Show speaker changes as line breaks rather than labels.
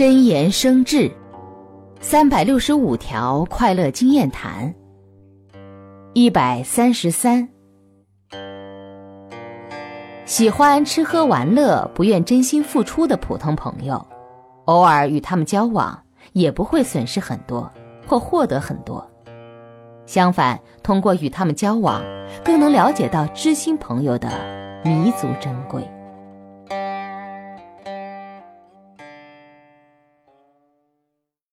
真言生智三百六十五条快乐经验谈一百三十三。喜欢吃喝玩乐不愿真心付出的普通朋友偶尔与他们交往也不会损失很多或获得很多。相反通过与他们交往更能了解到知心朋友的弥足珍贵。